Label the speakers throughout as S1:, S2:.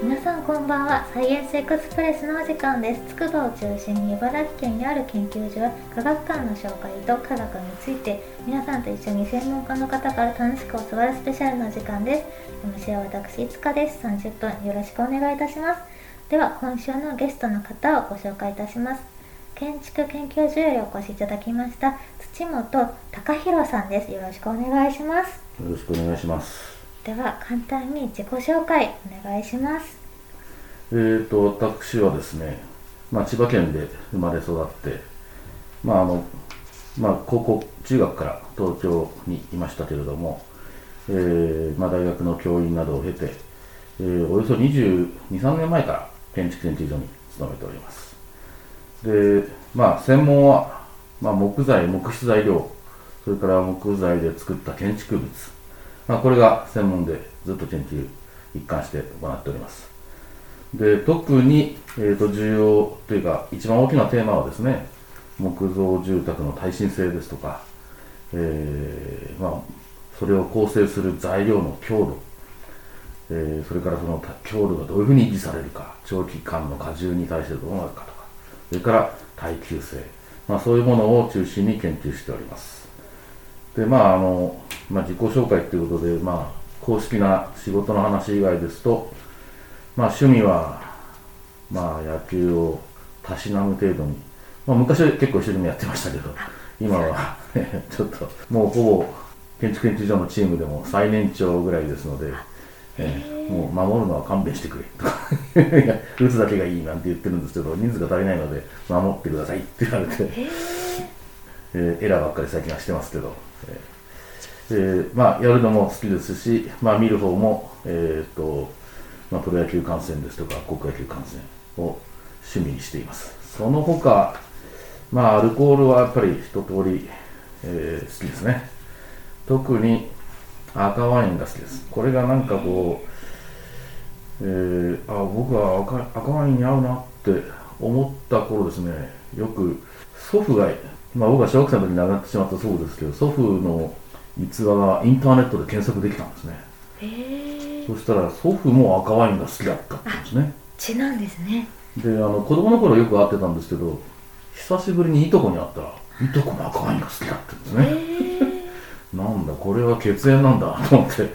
S1: 皆さんこんばんは。サイエンスエクスプレスのお時間です。つくばを中心に茨城県にある研究所や科学館の紹介と科学について皆さんと一緒に専門家の方から楽しく教わるスペシャルな時間です。MC は私いつかです。30分よろしくお願いいたしますでは今週のゲストの方をご紹介いたします。建築研究所よりお越しいただきました。土本隆弘さんです。よろしくお願いします。
S2: よろしくお願いします。
S1: では簡単に自己紹介お願いします。
S2: えーと私はですね、まあ、千葉県で生まれ育ってまああのまあ高校中学から東京にいましたけれども、えーまあ、大学の教員などを経て、えーおよそ22、3年前から建築研究所に勤めております。でまあ専門は、まあ、木材木質材料それから木材で作った建築物、まあ、これが専門でずっと研究一貫して行っております。で特に、えー、と重要というか一番大きなテーマはですね木造住宅の耐震性ですとか、えーまあ、それを構成する材料の強度、えーそれからその強度がどういうふうに維持されるか長期間の荷重に対してどうなるかとかそれから耐久性、まあ、そういうものを中心に研究しております。でまああの、まあ、自己紹介ということで、まあ、公式な仕事の話以外ですとまあ趣味は、まあ野球をたしなむ程度に、まあ昔は結構一生懸命やってましたけど、今は ちょっともうほぼ建築研究所のチームでも最年長ぐらいですので、えーもう守るのは勘弁してくれとか。打つだけがいいなんて言ってるんですけど、人数が足りないので守ってくださいって言われて、えーエラーばっかり最近はしてますけど、えーえーまあやるのも好きですし、まあ見る方も、えーと、まあ、プロ野球観戦ですとか高校野球観戦を趣味にしています。その他まあアルコールはやっぱり一通り、えー好きですね。特に赤ワインが好きです。これがなんかこう、えーあ僕は赤赤ワインに合うなって思った頃ですね。よく祖父が、まあ、僕は小学生の時に亡くなってしまったそうですけど祖父の逸話がインターネットで検索できたんですね
S1: えー、
S2: そしたら祖父も赤ワインが好きだったんですね。
S1: 血なんですね
S2: で、あの子供の頃よく会ってたんですけど、久しぶりにいとこに会ったら、いとこも赤ワインが好きだって言うんです
S1: え
S2: ね。なんだ、これは血縁なんだと思って、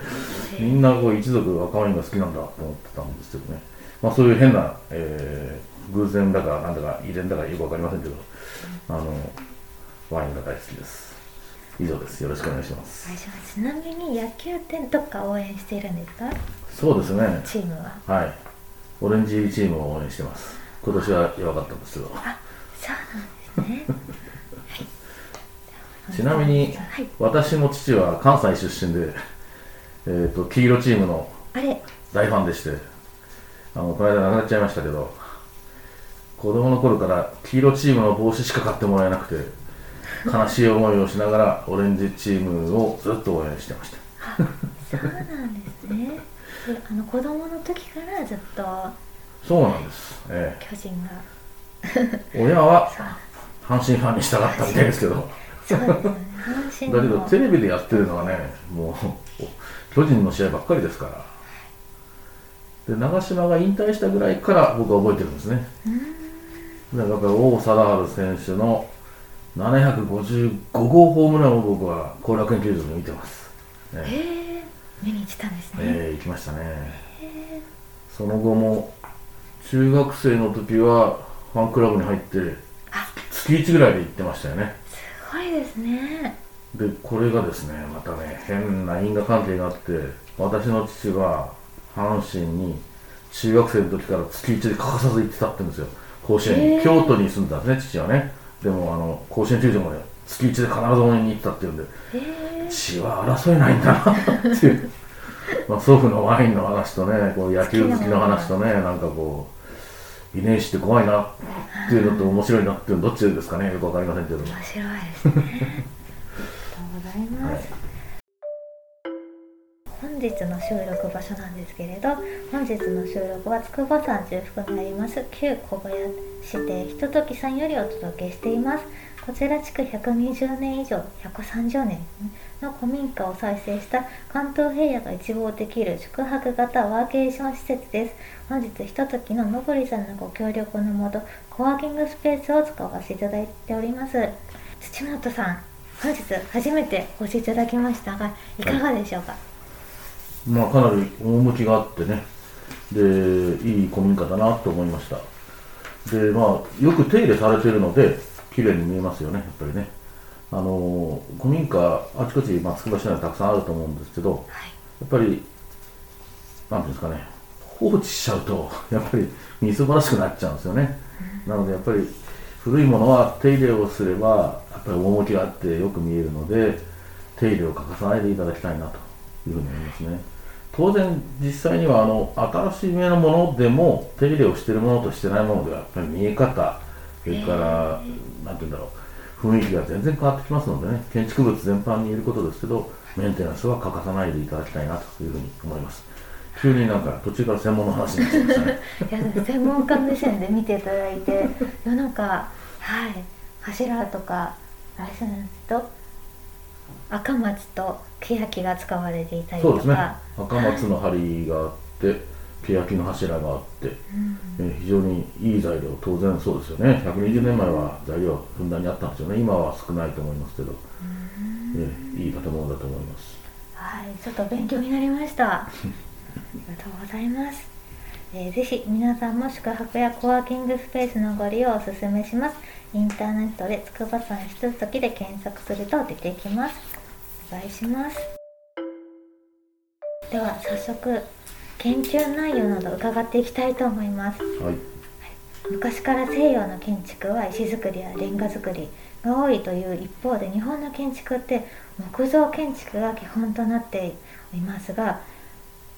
S2: みんなこう一族赤ワインが好きなんだと思ってたんですけどね。まあそういう変な、えー偶然だかなんだか遺伝だかよくわかりませんけど、あの、ワインが大好きです。以上です。よろしくお願いします。
S1: 最初はちなみに野球ってどっか応援しているんですか？
S2: そうですね。
S1: チームは
S2: はい。オレンジチームを応援してます。今年は弱かったんですけど。
S1: あそうなんですね はい
S2: ちなみに
S1: はい
S2: 私の父は関西出身で、えー、と黄色チームの大ファンでしてあのこの間亡くなっちゃいましたけど子供の頃から黄色チームの帽子しか買ってもらえなくて悲しい思いをしながらオレンジチームをずっと応援してました。
S1: そうなんですね。であの子供の時からずっと
S2: そうなんです、え
S1: 巨人が。
S2: え親は阪神ファンに従ったみたいですけど。
S1: そうですよね。阪神
S2: だけど
S1: の
S2: テレビでやってるのはねもう巨人の試合ばっかりですから。で長嶋が引退したぐらいから僕は覚えてるんですね。だからやっぱり王貞治選手の755号ホームランを僕は後楽園球場で見てます、ね
S1: へえ。見に来たんですね、
S2: えー行きましたね。その後も中学生の時はファンクラブに入って
S1: あ。
S2: 月1ぐらいで行ってましたよね。
S1: すごいですね。
S2: でこれがですねまたね変な因果関係があって私の父は阪神に中学生の時から月1で欠かさず行ってたって言うんですよ。甲子園に、京都に住んでたんですね父はねでもあの甲子園球場まで月1で必ず応援に行ってたっていうんで血は争えないんだなっていう。まあ祖父のワインの話とねこう野球好きの話とねなんかこう遺伝子って怖いなっていうのと面白いなっていうのどっちですかねよくわかりませんけど
S1: 面白いですね。ありがとうございます、
S2: はい
S1: 本日の収録場所なんですけれど本日の収録は筑波山中腹にあります旧小小屋市でひとときさんよりお届けしています。こちら築120年以上130年の古民家を再生した関東平野が一望できる宿泊型ワーケーション施設です。本日ひとときののぼりさんのご協力のもとコワーキングスペースを使わせていただいております。土本さん本日初めてお越しいただきましたがいかがでしょうか、
S2: まあかなり趣があってね。でいい古民家だなと思いました。でまあよく手入れされてるので綺麗に見えますよねやっぱりね。あの古民家あちこち松久場市内にたくさんあると思うんですけど、
S1: はい、
S2: やっぱりなんていうんですかね放置しちゃうと やっぱりみすぼらしくなっちゃうんですよね、うん、なのでやっぱり古いものは手入れをすればやっぱり趣があってよく見えるので手入れを欠かさないでいただきたいなというふうに思いますね当然実際にはあの新しい目のものでも手入れをしているものとしてないものではやっぱり見え方それから何て言うんだろう雰囲気が全然変わってきますのでね建築物全般に言えることですけどメンテナンスは欠かさないでいただきたいなというふうに思います。急になんか途中から専門の話になっちゃいましたね。
S1: いや専門家目線で見ていただいてなんかはい柱とかあれですと赤松と欅が使われていたりとか。そうですね。
S2: 赤松の梁があって、欅の柱があって、うん、え非常にいい材料。当然そうですよね。120年前は材料ふんだんにあったんですよね。今は少ないと思いますけど、うん、えいい建物だと思います。
S1: はい。ちょっと勉強になりました。ありがとうございます。えー、ぜひ皆さんも宿泊やコワーキングスペースのご利用をお勧めします。インターネットで筑波山ひとときで検索すると出てきます。お願いします。では早速研究内容など伺っていきたいと思います。
S2: はい、
S1: 昔から西洋の建築は石造りやレンガ造りが多いという一方で日本の建築って木造建築が基本となっていますが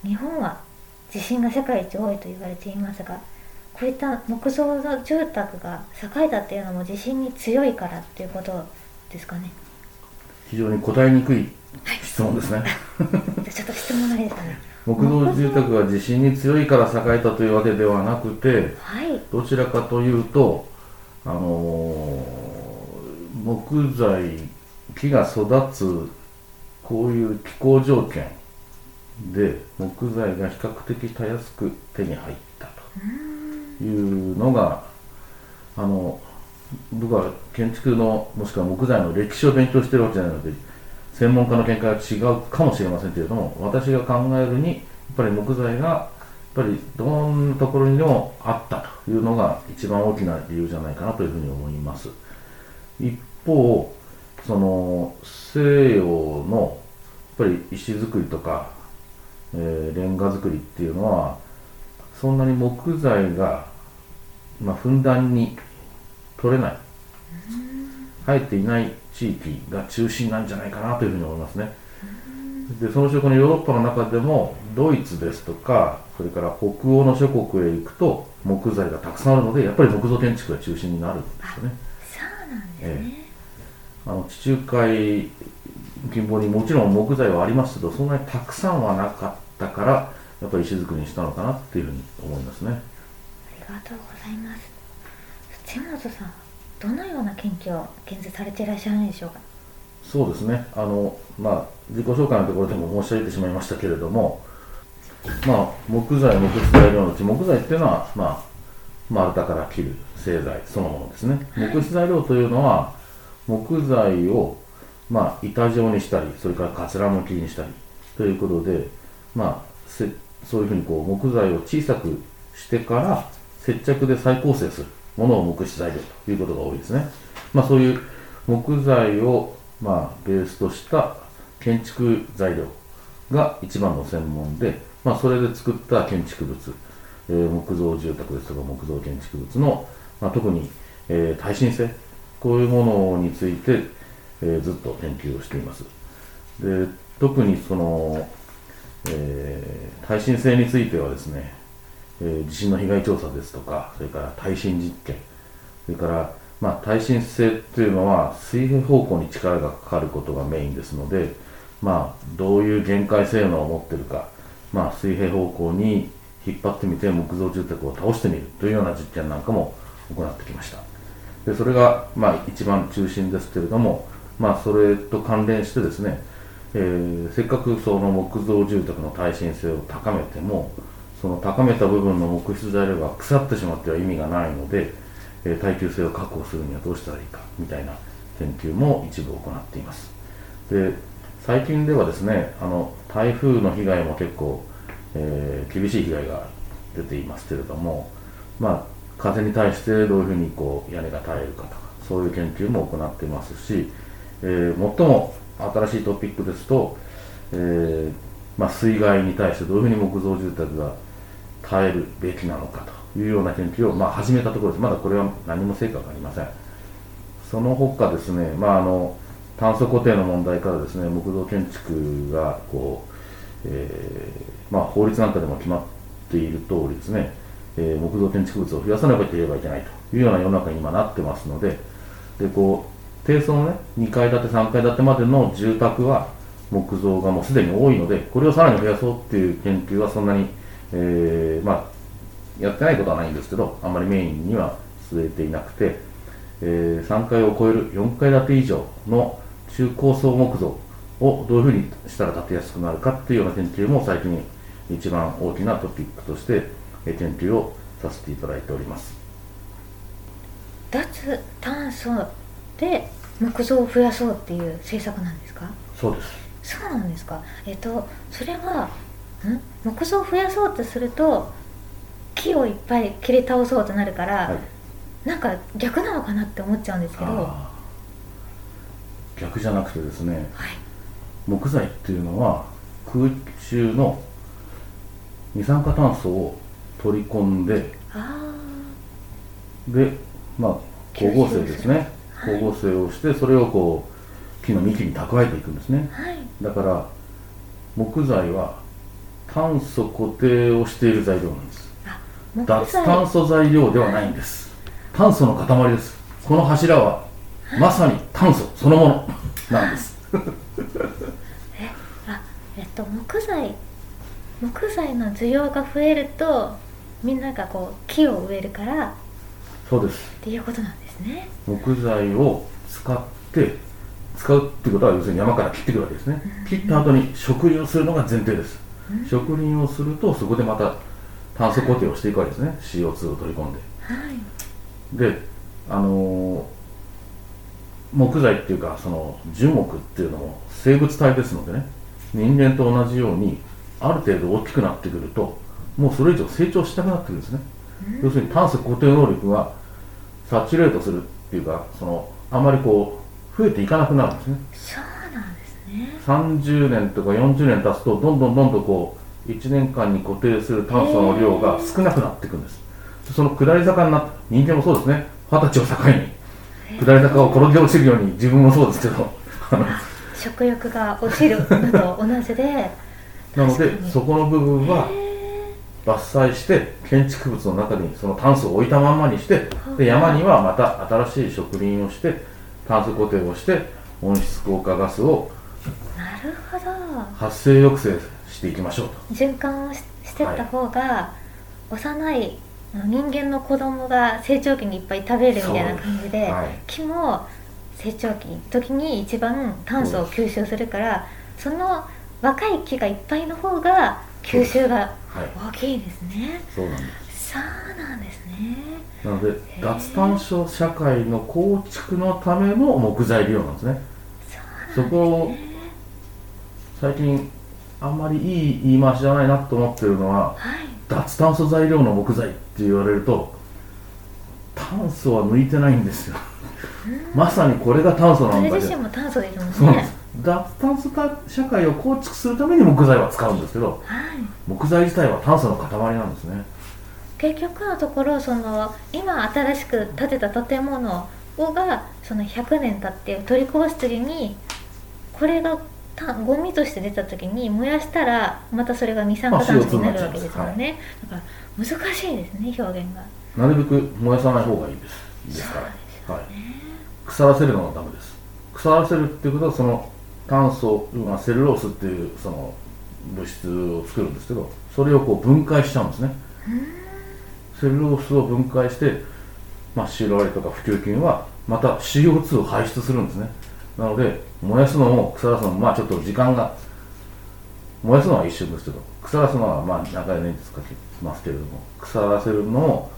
S1: 日本は地震が世界一多いと言われていますがこういった木造の住宅が栄えたっていうのも地震に強いからっていうことですかね。
S2: 非常に答えにくい質問ですね、はい、
S1: ちょっと質問がですね。
S2: 木造住宅が地震に強いから栄えたというわけではなくて、
S1: はい、
S2: どちらかというとあのー、木材木が育つこういう気候条件で木材が比較的たやすく手に入ったというのがあの僕は建築のもしくは木材の歴史を勉強してるわけじゃないので専門家の見解は違うかもしれませんけれども私が考えるにやっぱり木材がやっぱりどんなところにでもあったというのが一番大きな理由じゃないかなというふうに思います。一方その西洋のやっぱり石造りとかえー、レンガ造りっていうのはそんなに木材が、まあ、ふんだんに取れない。生えていない地域が中心なんじゃないかなというふうに思いますね。でその証拠のヨーロッパの中でもドイツですとかそれから北欧の諸国へ行くと木材がたくさんあるのでやっぱり木造建築が中心になるんですよね。
S1: そうなんですね、
S2: えー、あの地中海近傍にもちろん木材はありますけどそんなにたくさんはなかったからやっぱり石造りにしたのかなっていうふうに思いますね。
S1: ありがとうございます。土本さんどのような研究を現在されていらっしゃるんでしょうか？
S2: そうですね。あのまあ自己紹介のところでも申し上げてしまいましたけれどもまあ木材木質材料のうち木材っていうのはまあ丸太から切る製材そのものですね。木質材料というのは木材をまあ板状にしたりそれからかつらむきにしたりということでまあ、せそういうふうにこう木材を小さくしてから接着で再構成するものを木質材料ということが多いですね。まあ、そういう木材を、まあ、ベースとした建築材料が一番の専門で、まあ、それで作った建築物、えー、木造住宅ですとか木造建築物の、まあ、特に、えー、耐震性こういうものについて、えー、ずっと研究をしています。で特にそのえー、耐震性についてはですね、えー、地震の被害調査ですとか、それから耐震実験、それから、まあ、耐震性というのは水平方向に力がかかることがメインですので、まあ、どういう限界性能を持っているか、まあ、水平方向に引っ張ってみて木造住宅を倒してみるというような実験なんかも行ってきました。でそれが、まあ、一番中心ですけれども、まあ、それと関連してですね、えー、せっかくその木造住宅の耐震性を高めてもその高めた部分の木質材料が腐ってしまっては意味がないので、えー、耐久性を確保するにはどうしたらいいかみたいな研究も一部行っています。で最近ではですねあの台風の被害も結構、えー、厳しい被害が出ていますけれどもまあ風に対してどういうふうにこう屋根が耐えるかとかそういう研究も行っていますし、えー、最も新しいトピックですと、えーまあ、水害に対してどういうふうに木造住宅が耐えるべきなのかというような研究を、まあ、始めたところです。まだこれは何も成果がありません。その他ですね、まあ、あの炭素固定の問題からですね木造建築がこう、えーまあ、法律なんかでも決まっている通りですね、え、木造建築物を増やさなければいけないというような世の中に今なってますのででこう低層のね2階建て3階建てまでの住宅は木造がもうすでに多いのでこれをさらに増やそうっていう研究はそんなに、えー、まあやってないことはないんですけどあんまりメインには据えていなくて、えー、3階を超える4階建て以上の中高層木造をどういうふうにしたら建てやすくなるかっていうような研究も最近一番大きなトピックとして研究をさせていただいております。
S1: 脱炭素で木造を増やそうっていう政策なんですか？
S2: そうです。
S1: そうなんですか。えっとそれはん？木造を増やそうとすると木をいっぱい切り倒そうとなるから、はい、なんか逆なのかなって思っちゃうんですけど。
S2: 逆じゃなくてですね、はい、木材っていうのは空中の二酸化炭素を取り込んででまあ光合成ですね光合成をしてそれをこう木の幹に蓄えていくんですね、はい、だから木材は炭素固定をしている材料なんです。脱炭素材料ではないんです。炭素の塊です。この柱はまさに炭素そのものなんです。
S1: えあえっと木材木材の需要が増えるとみんながこう木を植えるから
S2: そうです。
S1: っていうことなんですね。
S2: 木材を使って使うってことは要するに山から切ってくるわけですね、うん、切った後に植林をするのが前提です、うん、植林をするとそこでまた炭素固定をしていくわけですね。CO2 を取り込んで、はい、であのー木材っていうかその樹木っていうのも生物体ですのでね人間と同じようにある程度大きくなってくるともうそれ以上成長したくなってくるんですね、要するに炭素固定能力がサチュレートするっていうかそのあまりこう増えていかなくなるんですね。
S1: そうなんですね。
S2: 30年とか40年経つとどんどんどんどんこう1年間に固定する炭素の量が少なくなっていくんです。その下り坂になって人間もそうですね。二十歳を境に下り坂を転げ落ちるように自分もそうですけど。
S1: 食欲が落ちるのと同じで
S2: なのでそこの部分は伐採して建築物の中にその炭素を置いたまんまにしてで山にはまた新しい植林をして炭素固定をして温室効果ガスを
S1: なるほど。
S2: 発生抑制していきましょうと。
S1: 循環をしてった方が、はい、幼い人間の子供が成長期にいっぱい食べるみたいな感じで、はい、木も成長期時に一番炭素を吸収するからその若い木がいっぱいの方が吸収が大きいですね、
S2: そうなんです。
S1: そうなんですね。
S2: なので脱炭素社会の構築のための木材利用なんですね。そこを最近あんまりいい言い回しじゃないなと思ってるのは、はい、脱炭素材料の木材って言われると炭素は抜いてないんですよ。まさにこれが炭素なんだ
S1: けど。それ自身も炭素ですもんね
S2: 脱炭素社会を構築するために木材は使うんですけど、はい、木材自体は炭素の塊なんですね。
S1: 結局のところその今新しく建てた建物をがその100年経って取り壊す時にこれがたゴミとして出た時に燃やしたらまたそれが二酸化炭素になるわけですよね、はい、だから難しいですね表現が。
S2: なるべく燃やさない方がいいです。いいですから、ね、はい、腐らせるのはダメです。腐らせるっていうことはその炭素、まあ、セルロースっていうその物質を作るんですけどそれをこう分解しちゃうんですね。セルロースを分解してまあ、シロアリとか不給菌はまた CO2 を排出するんですね。なので燃やすのも腐らすのもまあちょっと時間が燃やすのは一瞬ですけど腐らすのはまあ長い年月かけますけれども腐らせるのも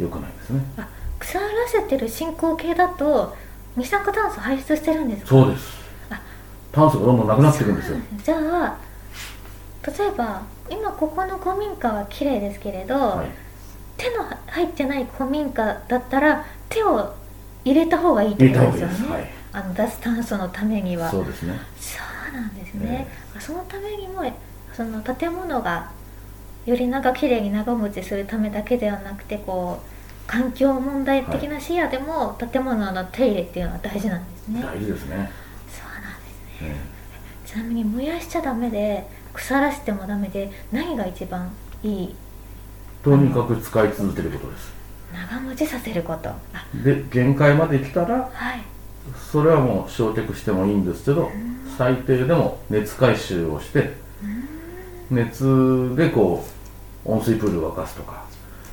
S2: 良くないですね。
S1: あ腐らせてる進行形だと二酸化炭素排出してるんですか？
S2: そうです。
S1: あ
S2: 炭素がどんどんなくなっていくんですよ。
S1: じゃあ例えば今ここの古民家は綺麗ですけれど、
S2: はい。
S1: 手の入ってない古民家だったら手を入れた方がいいってことですよね、
S2: はい。
S1: あの脱炭素のためには。
S2: そうですね。
S1: そうなんですね、そのためにもその建物がより長きれいに長持ちするためだけではなくてこう環境問題的な視野でも建物の手入れっていうのは大事なんですね、
S2: 大事ですね、
S1: ちなみに燃やしちゃダメで腐らせてもダメで何が一番いい？
S2: えとにかく使い続けることです。
S1: 長持ちさせること。あ。
S2: で限界まで来たら
S1: はい。
S2: それはもう焼却してもいいんですけど最低でも熱回収をして熱でこう温水プールを沸かすとか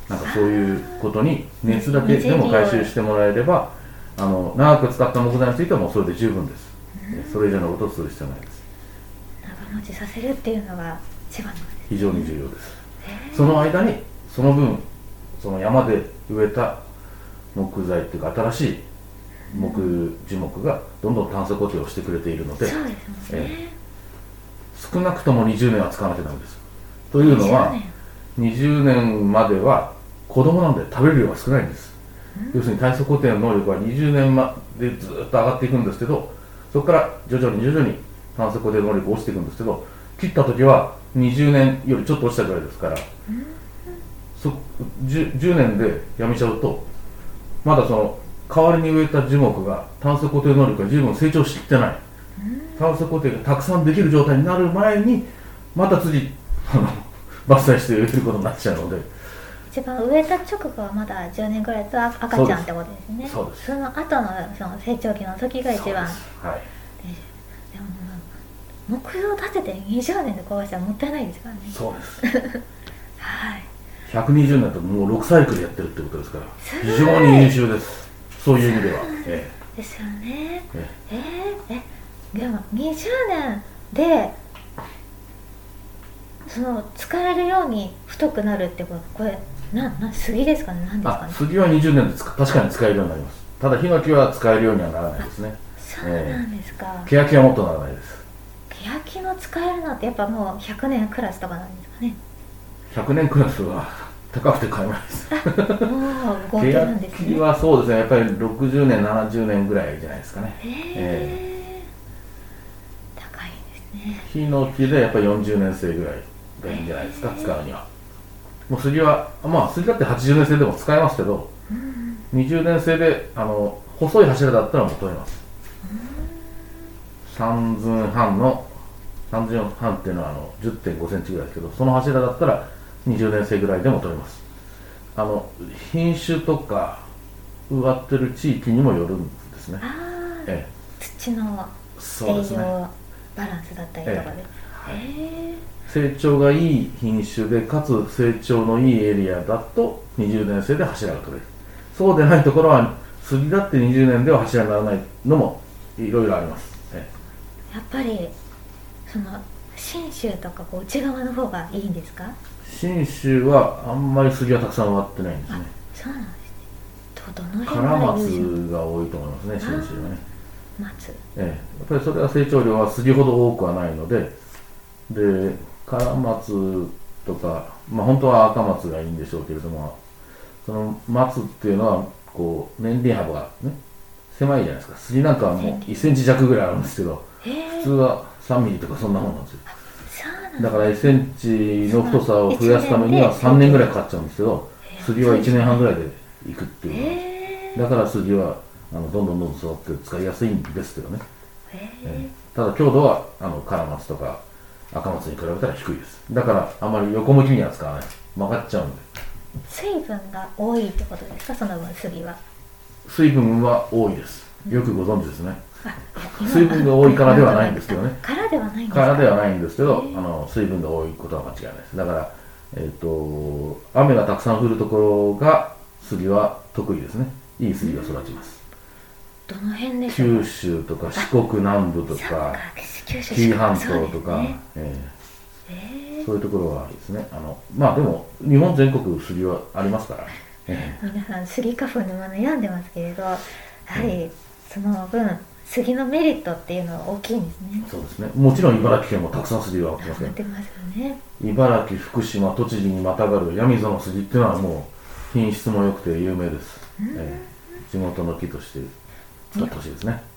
S2: なんかそういうことに熱だけでも回収してもらえればあの長く使った木材についてはもうそれで十分ですそれ以上のことをする必要ないです。
S1: 長持ちさせるっていうのが一番
S2: 非常に重要です。その間にその分その山で植えた木材っていうか新しい木樹木がどんどん炭素固定をしてくれているので
S1: ね、
S2: え少なくとも20年は使わなきゃダメです。というのは
S1: 20年。
S2: 20年までは子供なんで食べる量が少ないんです。要するに体組固定の能力は20年までずっと上がっていくんですけどそこから徐々に徐々に炭素固定能力が落ちていくんですけど切った時は20年よりちょっと落ちたぐらいですからそ 10, 10年でやめちゃうとまだその代わりに植えた樹木が炭素固定能力が十分成長してない。炭素固定がたくさんできる状態になる前にまた次あの伐採して植えることになっちゃうので
S1: 一番植えた直後はまだ10年ぐらいと赤ちゃんってことですね。
S2: そうです。
S1: その後のその成長期の時が一番
S2: はい。
S1: でも目標立てて20年で壊したらもったいないですからね。
S2: そうです。
S1: はい。
S2: 120年ともう6サイクルやってるってことですから非常に優秀です。そういう意味では、え
S1: ですよね。
S2: ええ。
S1: えー、えでも20年でその使えるように太くなるってことこれなな杉ですかね？何ですかね？
S2: 杉は20年で確かに使えるようになります。ただヒノキは使えるようにはならないですね。
S1: そうなんですか、
S2: 欅はもっとならないです。
S1: 欅の使えるのってやっぱもう100年クラスとかなんですかね
S2: ？100年クラスは高くて買えないです。
S1: もう豪邸なんですね。
S2: 欅はそうですね。やっぱり60年70年ぐらいじゃないですかね。
S1: へえ。高いんですね。
S2: ヒノキでやっぱり40年生ぐらいがいいんじゃないですか？使うにはもう杉はまあ杉だって80年生でも使えますけど20年生であの細い柱だったらもう取れます。3寸半の3寸半っていうのはあの1 0 5センチぐらいですけどその柱だったら20年生ぐらいでも取れます。あの品種とか植わってる地域にもよるんですね。
S1: ああ、
S2: え
S1: 土の
S2: えそうですね。
S1: 栄養バランスだったりとかで、
S2: え
S1: へえ
S2: 成長がいい品種でかつ成長のいいエリアだと20年生で柱が取れる。そうでないところは杉だって20年では柱にならないのもいろいろあります、え
S1: やっぱりその信州とかこう内側の方がいいんですか？
S2: え信州はあんまり杉はたくさん植わってないんです
S1: あ
S2: ね
S1: そうなんですね。どどの
S2: カ
S1: 辺
S2: ラマツが多いと思いますね信州はね、
S1: 松。
S2: ええ、やっぱりそれは成長量は杉ほど多くはないのででカラマツとかまあ本当は赤松がいいんでしょうけれどもその松っていうのはこう年輪幅がね狭いじゃないですか。杉なんかはもう1センチ弱ぐらいあるんですけど普通は3ミリとかそんなもんなんですよ。だ。から1センチの太さを増やすためには3年ぐらいかかっちゃうんですけど杉は1年半ぐらいでいくっていうのだから杉はあのどんどんどんどん育って使いやすいんですけどね。
S1: へ
S2: え
S1: え。
S2: ただ強度はあのカラマツとか赤松に比べたら低いです。だからあまり横向きには使わない。曲がっちゃうんで。
S1: 水分が多いってことですか？その分杉は。
S2: 水分は多いです。よくご存知ですね。
S1: あ
S2: 水分が多いからではないんですけどね。
S1: からではないんです
S2: か？らではないんですけどあの水分が多いことは間違いないです。だからえっ、と雨がたくさん降るところが杉は得意ですね。
S3: いい杉が育ちます
S1: どの辺で
S3: 九州とか四国南部とか紀伊半島とか、そういうところはいいですね。あのまあでも日本全国杉はありますから、え
S1: ー皆さん杉花粉のまま悩んでますけれどやはりその分杉のメリットっていうのは大きいんですね。
S3: えそうですね。もちろん茨城県もたくさん杉があります
S1: よ。ね。
S3: 茨城福島栃木にまたがる闇園の杉っていうのはもう品質も良くて有名です、ええ。地元の木として使ってほしいですね。